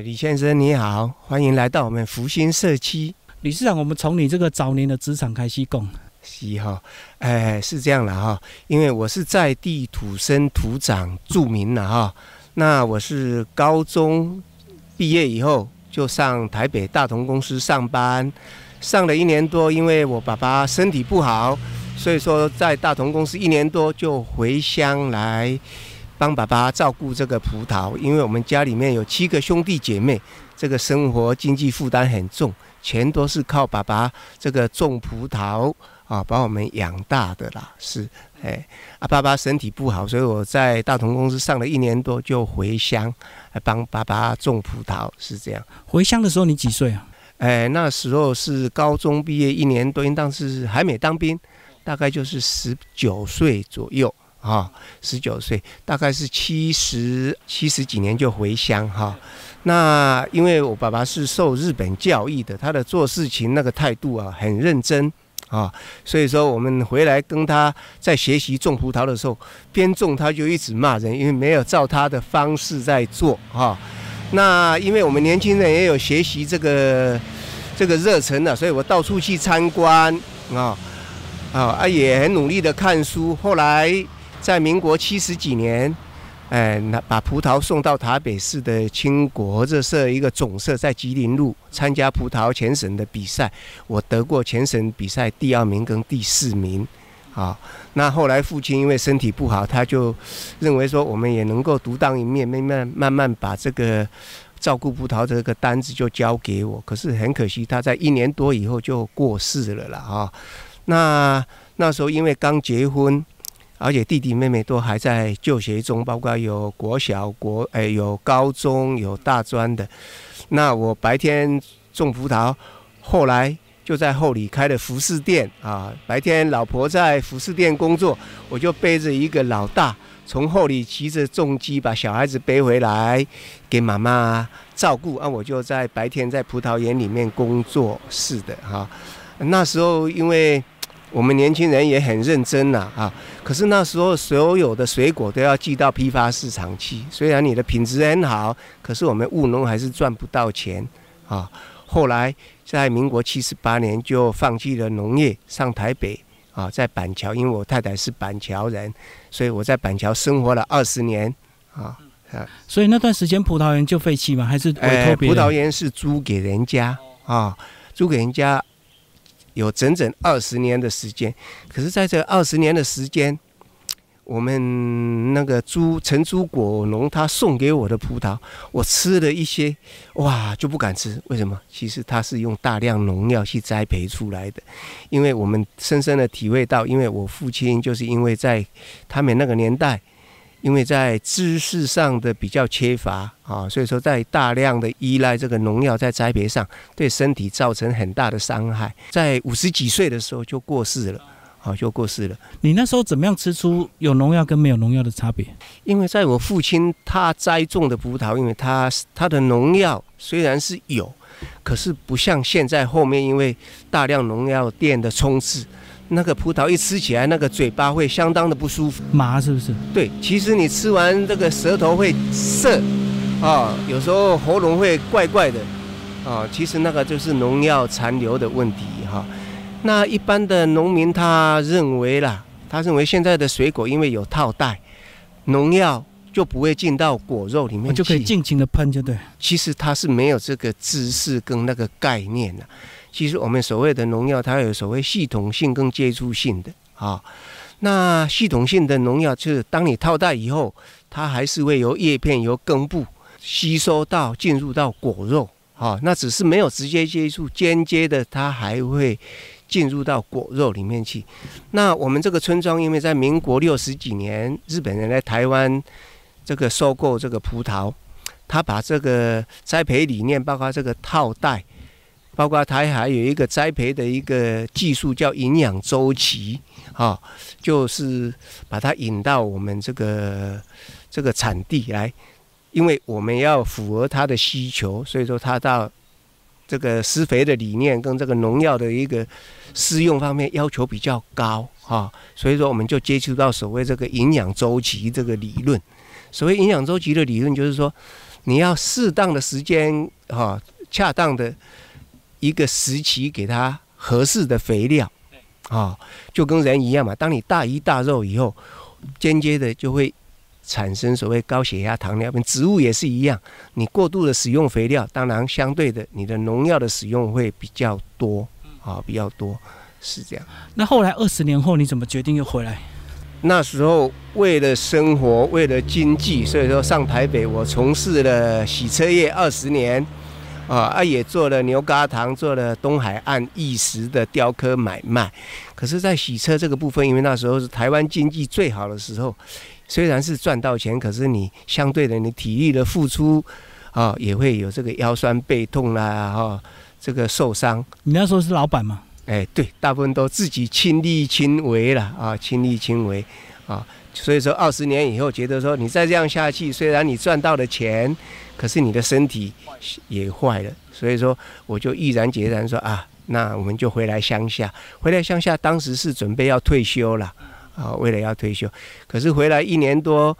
哎，李先生你好，欢迎来到我们福星社区。理事长，我们从你这个早年的职场开始讲。是哈，哎，是这样了哈，因为我是在地土生土长著名了哈。那我是高中毕业以后就上台北大同公司上班，上了一年多，因为我爸爸身体不好，所以说在大同公司一年多就回乡来帮爸爸照顾这个葡萄，因为我们家里面有七个兄弟姐妹，这个生活经济负担很重，全都是靠爸爸这个种葡萄。啊，把我们养大的啦，是，哎，啊，爸爸身体不好，所以我在大同公司上了一年多，就回乡来帮爸爸种葡萄，是这样。回乡的时候你几岁啊？哎，那时候是高中毕业一年多，应当是还没当兵，大概就是十九岁左右啊，十九岁，大概是七十七十几年就回乡哈。那因为我爸爸是受日本教育的，他的做事情那个态度啊，很认真。啊，所以说我们回来跟他在学习种葡萄的时候，边种他就一直骂人，因为没有照他的方式在做哈。那因为我们年轻人也有学习这个这个热忱的，所以我到处去参观啊啊，也很努力的看书。后来在民国七十几年。哎，那把葡萄送到台北市的清国这设一个总社，在吉林路参加葡萄全省的比赛，我得过全省比赛第二名跟第四名。啊，那后来父亲因为身体不好，他就认为说我们也能够独当一面，慢慢慢慢把这个照顾葡萄这个单子就交给我。可是很可惜，他在一年多以后就过世了了啊。那那时候因为刚结婚。而且弟弟妹妹都还在就学中，包括有国小、国诶有高中、有大专的。那我白天种葡萄，后来就在后里开了服饰店啊。白天老婆在服饰店工作，我就背着一个老大，从后里骑着重机把小孩子背回来给妈妈照顾。啊，我就在白天在葡萄园里面工作，是的哈。那时候因为。我们年轻人也很认真呐，啊！可是那时候所有的水果都要寄到批发市场去，虽然你的品质很好，可是我们务农还是赚不到钱，啊！后来在民国七十八年就放弃了农业，上台北，啊，在板桥，因为我太太是板桥人，所以我在板桥生活了二十年，啊，啊，所以那段时间葡萄园就废弃吗？还是委托葡萄园是租给人家，啊，租给人家。有整整二十年的时间，可是在这二十年的时间，我们那个朱陈朱果农他送给我的葡萄，我吃了一些，哇，就不敢吃。为什么？其实他是用大量农药去栽培出来的。因为我们深深的体会到，因为我父亲就是因为在他们那个年代。因为在知识上的比较缺乏啊，所以说在大量的依赖这个农药在栽培上，对身体造成很大的伤害。在五十几岁的时候就过世了，啊就过世了。你那时候怎么样吃出有农药跟没有农药的差别？因为在我父亲他栽种的葡萄，因为他他的农药虽然是有，可是不像现在后面因为大量农药店的充斥。那个葡萄一吃起来，那个嘴巴会相当的不舒服，麻是不是？对，其实你吃完这个舌头会涩，啊，有时候喉咙会怪怪的，啊，其实那个就是农药残留的问题哈。那一般的农民他认为啦，他认为现在的水果因为有套袋，农药就不会进到果肉里面，就可以尽情的喷，就对。其实他是没有这个知识跟那个概念的。其实我们所谓的农药，它有所谓系统性跟接触性的啊。那系统性的农药，就是当你套袋以后，它还是会由叶片、由根部吸收到进入到果肉啊。那只是没有直接接触，间接的它还会进入到果肉里面去。那我们这个村庄，因为在民国六十几年，日本人来台湾这个收购这个葡萄，他把这个栽培理念，包括这个套袋。包括它还有一个栽培的一个技术，叫营养周期，哈，就是把它引到我们这个这个产地来，因为我们要符合它的需求，所以说它到这个施肥的理念跟这个农药的一个施用方面要求比较高，哈，所以说我们就接触到所谓这个营养周期这个理论。所谓营养周期的理论，就是说。你要适当的时间哈，恰当的一个时期给它合适的肥料，啊，就跟人一样嘛。当你大鱼大肉以后，间接的就会产生所谓高血压、糖尿病。植物也是一样，你过度的使用肥料，当然相对的你的农药的使用会比较多，啊，比较多，是这样。那后来二十年后，你怎么决定又回来？那时候为了生活，为了经济，所以说上台北，我从事了洗车业二十年，啊啊也做了牛轧糖，做了东海岸一时的雕刻买卖。可是，在洗车这个部分，因为那时候是台湾经济最好的时候，虽然是赚到钱，可是你相对的你体力的付出，啊也会有这个腰酸背痛啦，哈，这个受伤。你那时候是老板吗？哎，对，大部分都自己亲力亲为了啊，亲力亲为啊，所以说二十年以后，觉得说你再这样下去，虽然你赚到了钱，可是你的身体也坏了，所以说我就毅然决然说啊，那我们就回来乡下，回来乡下，当时是准备要退休了啊，为了要退休，可是回来一年多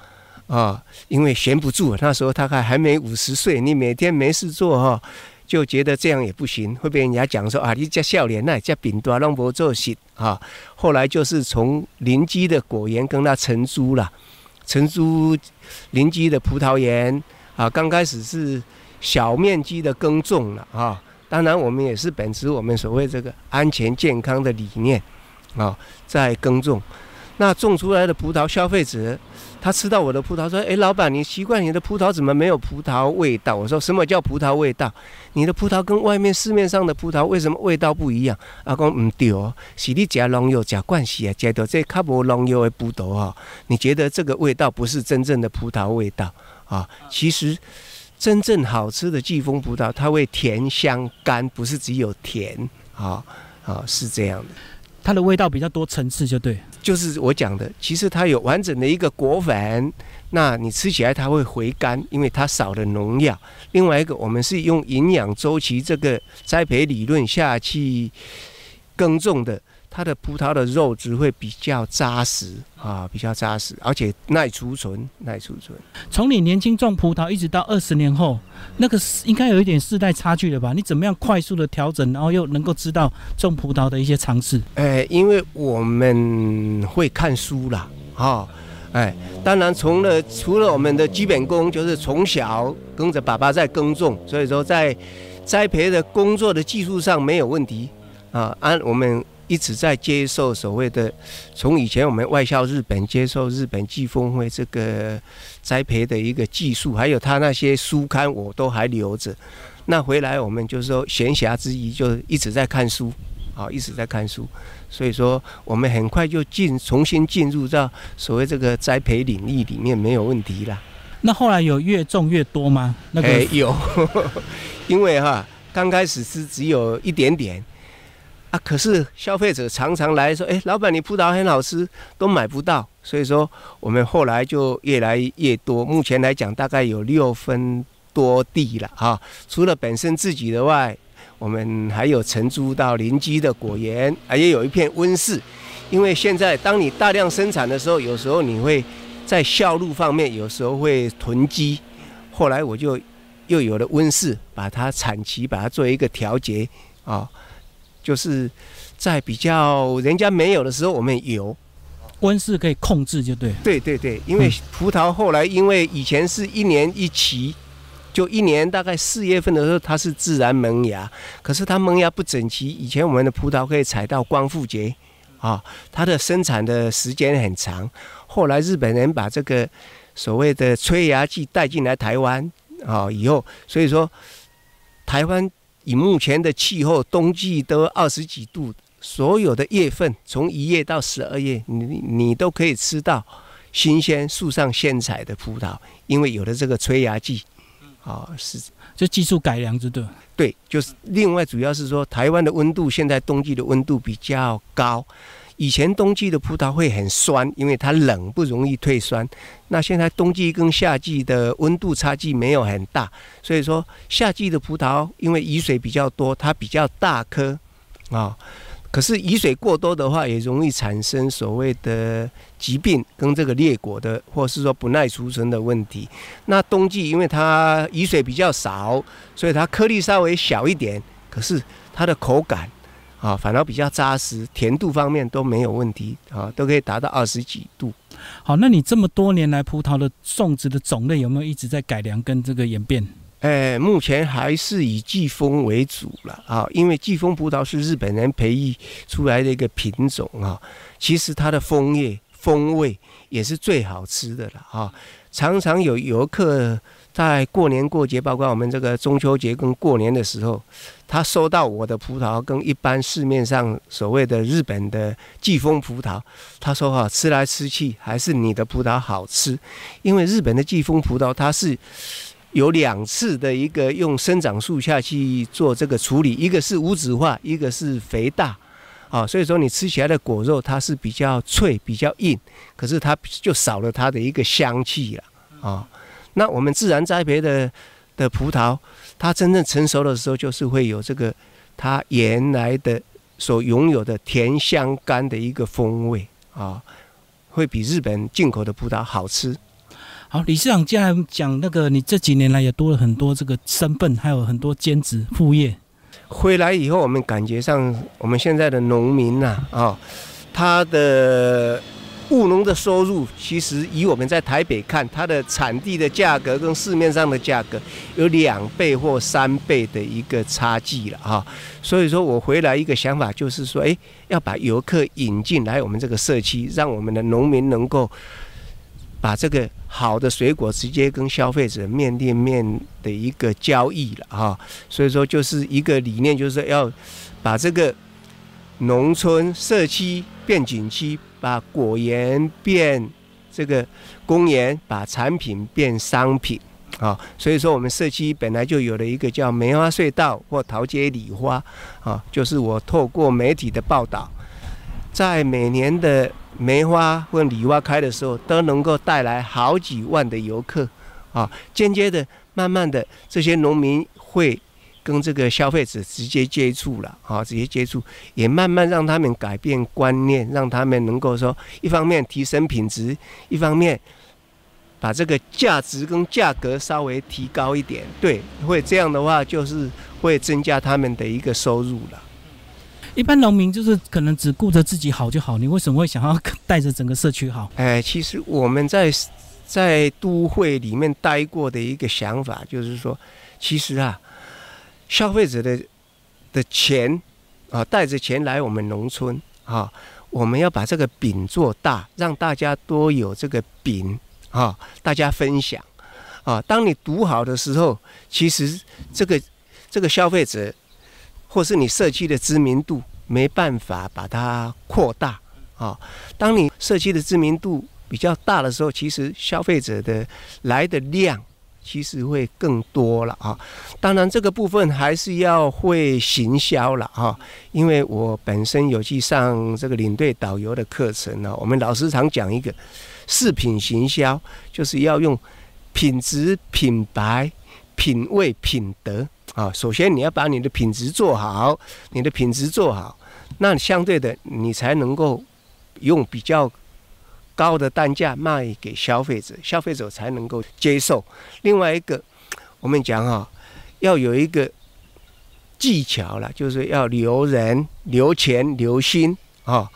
啊，因为闲不住，那时候大概还没五十岁，你每天没事做哈。就觉得这样也不行，会被人家讲说啊，你这笑脸那这饼多弄不做事啊。后来就是从邻居的果园跟他承租了，承租邻居的葡萄园啊。刚开始是小面积的耕种了啊。当然我们也是秉持我们所谓这个安全健康的理念啊，在耕种。那种出来的葡萄，消费者。他吃到我的葡萄，说：“哎，老板，你习惯你的葡萄怎么没有葡萄味道？”我说：“什么叫葡萄味道？你的葡萄跟外面市面上的葡萄为什么味道不一样？”阿公唔对哦，是你加农药加惯系啊，加到这卡无农药的葡萄哈，你觉得这个味道不是真正的葡萄味道啊？其实真正好吃的季风葡萄，它会甜香甘，不是只有甜啊啊，是这样的。它的味道比较多层次，就对，就是我讲的，其实它有完整的一个果粉，那你吃起来它会回甘，因为它少了农药。另外一个，我们是用营养周期这个栽培理论下去耕种的。它的葡萄的肉质会比较扎实啊，比较扎实，而且耐储存，耐储存。从你年轻种葡萄一直到二十年后，那个应该有一点世代差距了吧？你怎么样快速的调整，然后又能够知道种葡萄的一些常识？哎，因为我们会看书啦，哈，哎，当然从了除了我们的基本功，就是从小跟着爸爸在耕种，所以说在栽培的工作的技术上没有问题啊，按我们。一直在接受所谓的，从以前我们外销日本，接受日本季风会这个栽培的一个技术，还有他那些书刊我都还留着。那回来我们就是说闲暇之余就一直在看书，啊，一直在看书。所以说我们很快就进重新进入到所谓这个栽培领域里面没有问题啦。那后来有越种越多吗？那个有，因为哈刚开始是只有一点点。啊！可是消费者常常来说：“哎，老板，你葡萄很好吃，都买不到。”所以说，我们后来就越来越多。目前来讲，大概有六分多地了哈。除了本身自己的外，我们还有承租到邻居的果园，啊，也有一片温室。因为现在当你大量生产的时候，有时候你会在销路方面有时候会囤积。后来我就又有了温室，把它产期把它做一个调节啊。就是在比较人家没有的时候，我们有温室可以控制，就对。对对对，因为葡萄后来因为以前是一年一期，就一年大概四月份的时候它是自然萌芽，可是它萌芽不整齐。以前我们的葡萄可以采到光复节啊，它的生产的时间很长。后来日本人把这个所谓的催芽剂带进来台湾啊，以后所以说台湾。以目前的气候，冬季都二十几度，所有的月份从一月到十二月，你你都可以吃到新鲜树上现采的葡萄，因为有了这个催芽剂，啊，是就技术改良，对对，就是另外主要是说，台湾的温度现在冬季的温度比较高。以前冬季的葡萄会很酸，因为它冷不容易退酸。那现在冬季跟夏季的温度差距没有很大，所以说夏季的葡萄因为雨水比较多，它比较大颗啊。可是雨水过多的话，也容易产生所谓的疾病跟这个裂果的，或是说不耐储存的问题。那冬季因为它雨水比较少，所以它颗粒稍微小一点，可是它的口感啊反而比较扎实，甜度方面都没有问题啊，都可以达到二十几度。好，那你这么多年来葡萄的种植的种类有没有一直在改良跟这个演变？哎，目前还是以季风为主了啊，因为季风葡萄是日本人培育出来的一个品种啊。其实它的枫叶风味也是最好吃的了啊。常常有游客在过年过节，包括我们这个中秋节跟过年的时候，他收到我的葡萄跟一般市面上所谓的日本的季风葡萄，他说哈，吃来吃去还是你的葡萄好吃，因为日本的季风葡萄它是。有两次的一个用生长素下去做这个处理，一个是无籽化，一个是肥大，啊，所以说你吃起来的果肉它是比较脆、比较硬，可是它就少了它的一个香气了，啊，那我们自然栽培的的葡萄，它真正成熟的时候，就是会有这个它原来的所拥有的甜香甘的一个风味，啊，会比日本进口的葡萄好吃。好，理事长，接下来讲那个，你这几年来也多了很多这个身份，还有很多兼职副业。回来以后，我们感觉上，我们现在的农民呐，啊，他的务农的收入，其实以我们在台北看，它的产地的价格跟市面上的价格有两倍或三倍的一个差距了哈。所以说我回来一个想法就是说，哎，要把游客引进来我们这个社区，让我们的农民能够。把这个好的水果直接跟消费者面对面的一个交易了哈，所以说就是一个理念，就是要把这个农村社区变景区，把果园变这个公园，把产品变商品啊。所以说我们社区本来就有了一个叫梅花隧道或桃街礼花啊，就是我透过媒体的报道，在每年的。梅花或梨花开的时候，都能够带来好几万的游客，啊，间接的、慢慢的，这些农民会跟这个消费者直接接触了，啊，直接接触，也慢慢让他们改变观念，让他们能够说，一方面提升品质，一方面把这个价值跟价格稍微提高一点，对，会这样的话，就是会增加他们的一个收入了。一般农民就是可能只顾着自己好就好，你为什么会想要带着整个社区好？哎，其实我们在在都会里面待过的一个想法就是说，其实啊，消费者的的钱啊，带着钱来我们农村啊，我们要把这个饼做大，让大家多有这个饼啊，大家分享啊。当你读好的时候，其实这个这个消费者。或是你社区的知名度没办法把它扩大啊。当你社区的知名度比较大的时候，其实消费者的来的量其实会更多了啊。当然这个部分还是要会行销了啊，因为我本身有去上这个领队导游的课程呢。我们老师常讲一个饰品行销，就是要用品质、品牌、品味、品德。啊，首先你要把你的品质做好，你的品质做好，那相对的你才能够用比较高的单价卖给消费者，消费者才能够接受。另外一个，我们讲哈，要有一个技巧了，就是要留人、留钱、留心啊。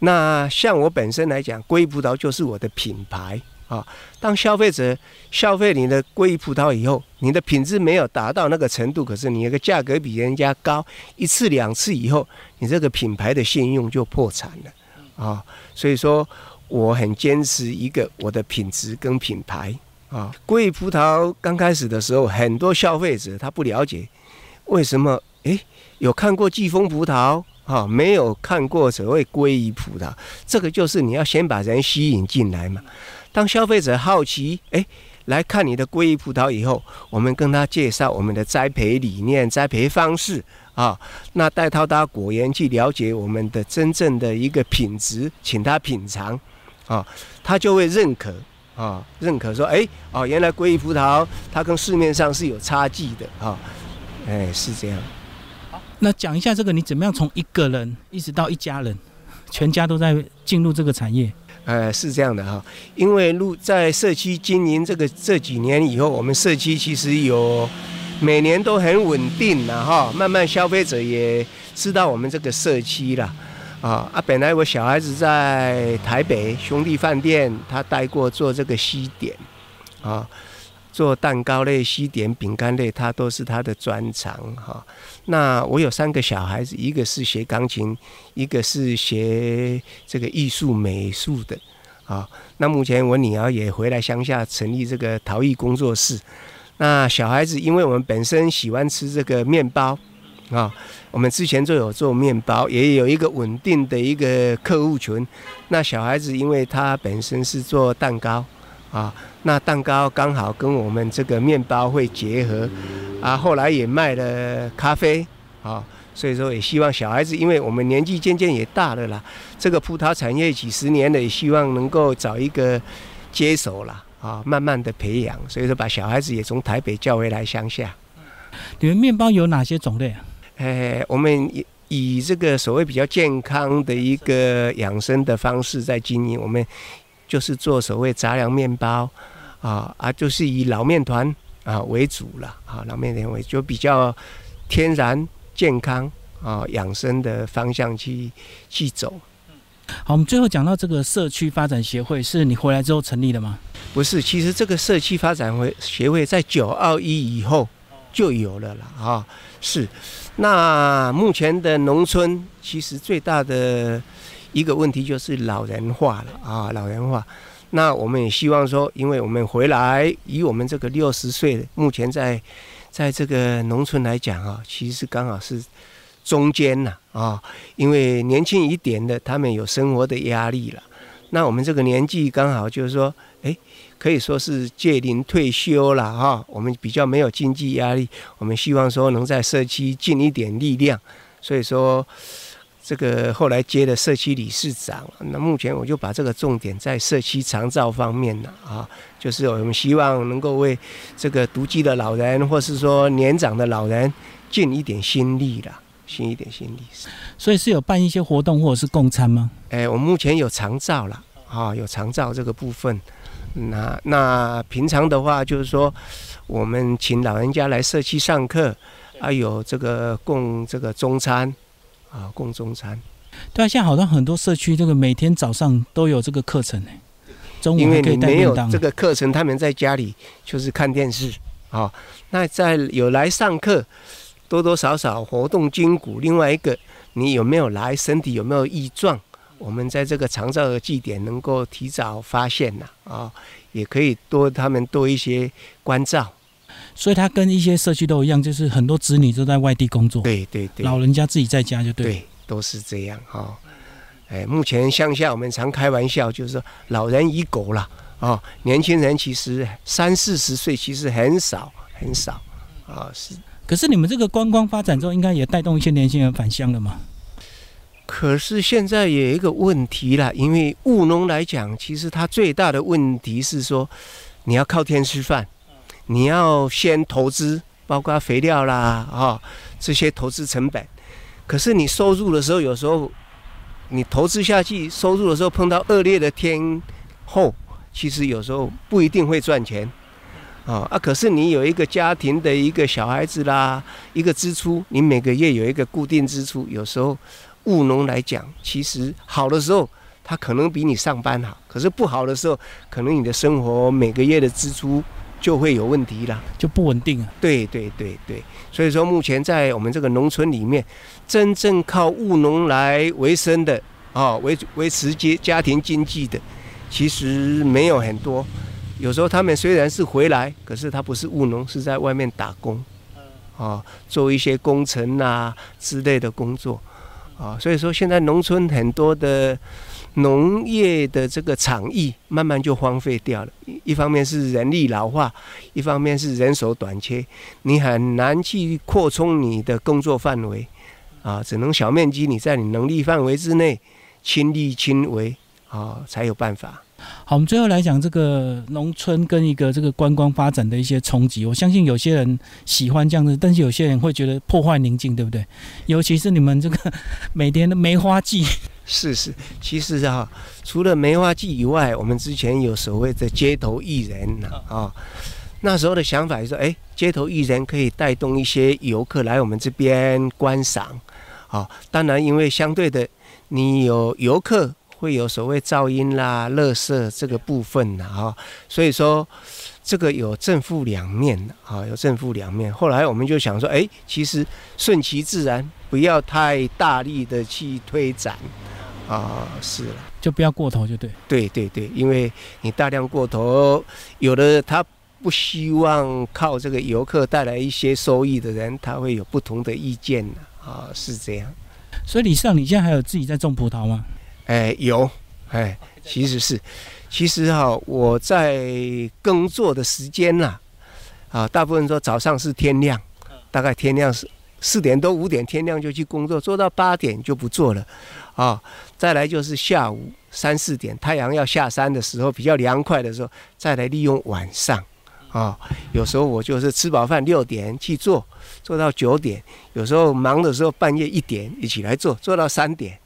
那像我本身来讲，龟葡萄就是我的品牌。啊，当消费者消费你的龟葡萄以后，你的品质没有达到那个程度，可是你那个价格比人家高一次两次以后，你这个品牌的信用就破产了啊。所以说，我很坚持一个我的品质跟品牌啊。龟葡萄刚开始的时候，很多消费者他不了解为什么，诶，有看过季风葡萄啊，没有看过所谓鲑鱼葡萄，这个就是你要先把人吸引进来嘛。当消费者好奇，哎，来看你的鲑鱼葡萄以后，我们跟他介绍我们的栽培理念、栽培方式啊，那带他到果园去了解我们的真正的一个品质，请他品尝，啊，他就会认可啊，认可说，哎，哦，原来鲑鱼葡萄它跟市面上是有差距的哈，哎，是这样。那讲一下这个，你怎么样从一个人一直到一家人，全家都在进入这个产业？呃，是这样的哈，因为入在社区经营这个这几年以后，我们社区其实有每年都很稳定了哈，慢慢消费者也知道我们这个社区了啊啊！本来我小孩子在台北兄弟饭店，他带过做这个西点啊，做蛋糕类、西点、饼干类，他都是他的专长哈。那我有三个小孩子，一个是学钢琴，一个是学这个艺术美术的，啊，那目前我女儿也回来乡下成立这个陶艺工作室。那小孩子，因为我们本身喜欢吃这个面包，啊，我们之前就有做面包，也有一个稳定的一个客户群。那小孩子，因为他本身是做蛋糕，啊，那蛋糕刚好跟我们这个面包会结合。啊，后来也卖了咖啡，啊，所以说也希望小孩子，因为我们年纪渐渐也大了啦，这个葡萄产业几十年了，也希望能够找一个接手啦，啊，慢慢的培养，所以说把小孩子也从台北叫回来乡下。你们面包有哪些种类啊？哎，我们以以这个所谓比较健康的一个养生的方式在经营，我们就是做所谓杂粮面包，啊啊，就是以老面团。啊，为主了啊，老面团为就比较天然、健康啊、养生的方向去去走。好，我们最后讲到这个社区发展协会，是你回来之后成立的吗？不是，其实这个社区发展会协会在九二一以后就有了了啊。是，那目前的农村其实最大的一个问题就是老人化了啊，老人化。那我们也希望说，因为我们回来，以我们这个六十岁，目前在在这个农村来讲啊，其实刚好是中间呐啊，因为年轻一点的，他们有生活的压力了。那我们这个年纪刚好就是说，可以说是届龄退休了哈。我们比较没有经济压力，我们希望说能在社区尽一点力量，所以说。这个后来接了社区理事长，那目前我就把这个重点在社区长照方面了啊，就是我们希望能够为这个独居的老人，或是说年长的老人尽一点心力了，尽一点心力。所以是有办一些活动或者是共餐吗？哎，我们目前有长照了啊，有长照这个部分。那那平常的话，就是说我们请老人家来社区上课，还有这个供这个中餐。啊，供中餐，对啊，现在好像很多社区这个每天早上都有这个课程呢。中午因为你没有这个课程，他们在家里就是看电视啊。那在有来上课，多多少少活动筋骨。另外一个，你有没有来，身体有没有异状？我们在这个长照的祭点能够提早发现呐啊，也可以多他们多一些关照。所以他跟一些社区都一样，就是很多子女都在外地工作，对对对，老人家自己在家就对，对，都是这样哈。哎，目前乡下我们常开玩笑，就是说老人与狗了啊，年轻人其实三四十岁其实很少很少啊。是，可是你们这个观光发展之后，应该也带动一些年轻人返乡了嘛？可是现在有一个问题啦，因为务农来讲，其实它最大的问题是说，你要靠天吃饭。你要先投资，包括肥料啦，啊，这些投资成本。可是你收入的时候，有时候你投资下去，收入的时候碰到恶劣的天后，其实有时候不一定会赚钱，啊啊！可是你有一个家庭的一个小孩子啦，一个支出，你每个月有一个固定支出，有时候务农来讲，其实好的时候，他可能比你上班好；可是不好的时候，可能你的生活每个月的支出。就会有问题了，就不稳定啊。对对对对，所以说目前在我们这个农村里面，真正靠务农来为生的啊，维维持家家庭经济的，其实没有很多。有时候他们虽然是回来，可是他不是务农，是在外面打工，啊，做一些工程啊之类的工作，啊，所以说现在农村很多的。农业的这个场域慢慢就荒废掉了，一方面是人力老化，一方面是人手短缺，你很难去扩充你的工作范围，啊，只能小面积，你在你能力范围之内，亲力亲为啊，才有办法。好，我们最后来讲这个农村跟一个这个观光发展的一些冲击。我相信有些人喜欢这样子，但是有些人会觉得破坏宁静，对不对？尤其是你们这个 每天的梅花季。是是，其实啊，除了梅花季以外，我们之前有所谓的街头艺人呐啊，那时候的想法是说，哎，街头艺人可以带动一些游客来我们这边观赏。啊，当然，因为相对的，你有游客。会有所谓噪音啦、垃圾这个部分的哈，所以说这个有正负两面啊，有正负两面。后来我们就想说，哎，其实顺其自然，不要太大力的去推展啊，是了，就不要过头，就对。对对对，因为你大量过头，有的他不希望靠这个游客带来一些收益的人，他会有不同的意见啊，是这样。所以李尚，你现在还有自己在种葡萄吗？哎，有，哎，其实是，其实哈，我在耕作的时间呐，啊，大部分说早上是天亮，大概天亮是四点多五点天亮就去工作，做到八点就不做了，啊，再来就是下午三四点太阳要下山的时候，比较凉快的时候，再来利用晚上，啊，有时候我就是吃饱饭六点去做，做到九点，有时候忙的时候半夜一点一起来做，做到三点。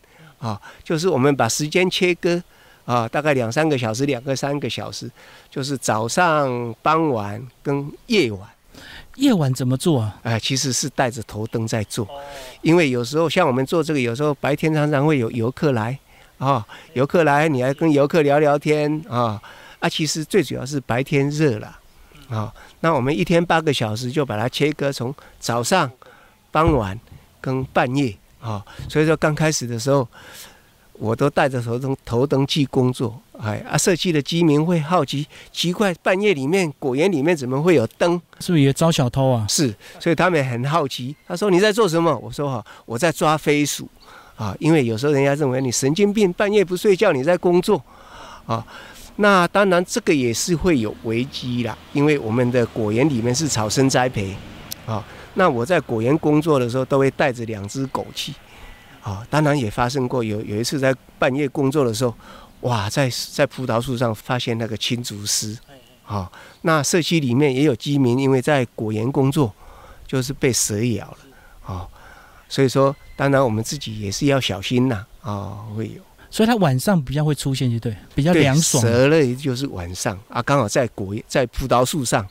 啊，就是我们把时间切割，啊，大概两三个小时，两个三个小时，就是早上、傍晚跟夜晚。夜晚怎么做啊？哎，其实是带着头灯在做，因为有时候像我们做这个，有时候白天常常会有游客来，啊，游客来，你还跟游客聊聊天啊，啊，其实最主要是白天热了，啊，那我们一天八个小时就把它切割，从早上、傍晚跟半夜。啊，所以说刚开始的时候，我都带着头灯头灯去工作。哎，啊，社区的居民会好奇，奇怪，半夜里面果园里面怎么会有灯？是不是也招小偷啊？是，所以他们很好奇。他说：“你在做什么？”我说：“哈，我在抓飞鼠。”啊，因为有时候人家认为你神经病，半夜不睡觉你在工作。啊，那当然这个也是会有危机啦，因为我们的果园里面是草生栽培。啊。那我在果园工作的时候，都会带着两只狗去，啊，当然也发生过有有一次在半夜工作的时候，哇，在在葡萄树上发现那个青竹丝，啊，那社区里面也有居民因为在果园工作，就是被蛇咬了，啊，所以说当然我们自己也是要小心呐，啊，会有，所以它晚上比较会出现，就对，比较凉爽。蛇类就是晚上啊，刚好在果在葡萄树上，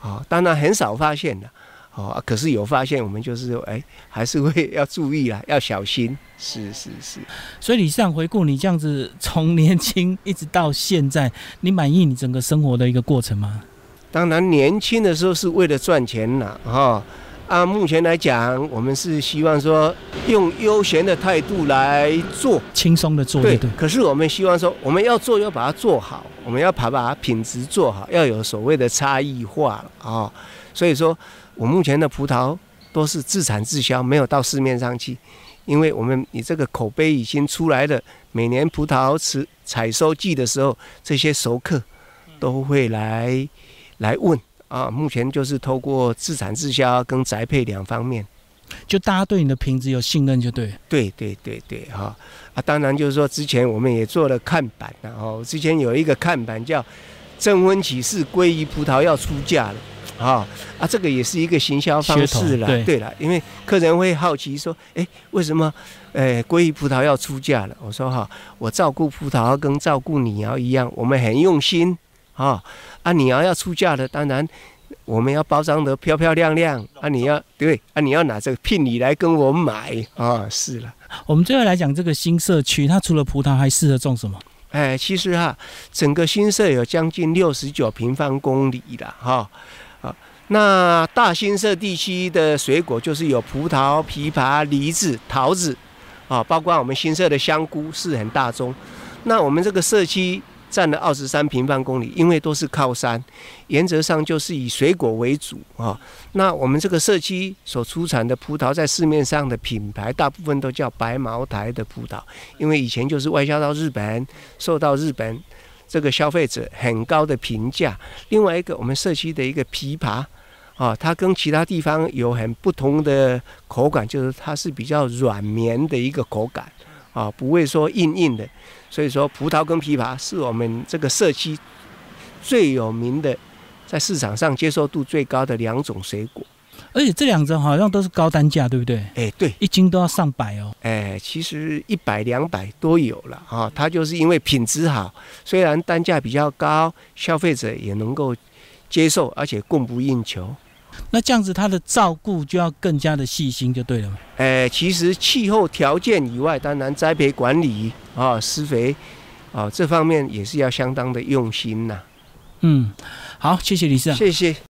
啊，当然很少发现的。哦，可是有发现，我们就是哎，还是会要注意啦，要小心。是是是。所以，你这样回顾你这样子从年轻一直到现在，你满意你整个生活的一个过程吗？当然，年轻的时候是为了赚钱呐，哈。啊，目前来讲，我们是希望说用悠闲的态度来做，轻松的做。对对。可是我们希望说，我们要做要把它做好，我们要把把品质做好，要有所谓的差异化啊。所以说。我目前的葡萄都是自产自销，没有到市面上去，因为我们你这个口碑已经出来了。每年葡萄采采收季的时候，这些熟客都会来来问啊。目前就是透过自产自销跟宅配两方面，就大家对你的品质有信任，就对。对对对对，哈啊！当然就是说，之前我们也做了看板，然后之前有一个看板叫“征婚启事，鲑鱼葡萄要出嫁了”。啊啊，这个也是一个行销方式了。对了，因为客人会好奇说：“哎，为什么，哎，鲑鱼葡萄要出价了？”我说：“哈，我照顾葡萄跟照顾你要一样，我们很用心啊。啊，你要要出价的，当然我们要包装得漂漂亮亮啊。你要对啊，你要拿这个聘礼来跟我买啊。是了，我们最后来讲这个新社区，它除了葡萄还适合种什么？哎，其实哈，整个新社有将近六十九平方公里的哈。那大新社地区的水果就是有葡萄、枇杷、梨子、桃子，啊，包括我们新社的香菇是很大宗。那我们这个社区占了二十三平方公里，因为都是靠山，原则上就是以水果为主啊。那我们这个社区所出产的葡萄，在市面上的品牌大部分都叫白茅台的葡萄，因为以前就是外销到日本，受到日本这个消费者很高的评价。另外一个，我们社区的一个枇杷。啊，它跟其他地方有很不同的口感，就是它是比较软绵的一个口感，啊，不会说硬硬的。所以说，葡萄跟枇杷是我们这个社区最有名的，在市场上接受度最高的两种水果。而且这两种好像都是高单价，对不对？哎，对，一斤都要上百哦。哎，其实一百两百都有了啊。它就是因为品质好，虽然单价比较高，消费者也能够接受，而且供不应求。那这样子，它的照顾就要更加的细心，就对了嘛。哎，其实气候条件以外，当然栽培管理啊、施肥啊这方面也是要相当的用心呐。嗯，好，谢谢李市长。谢谢。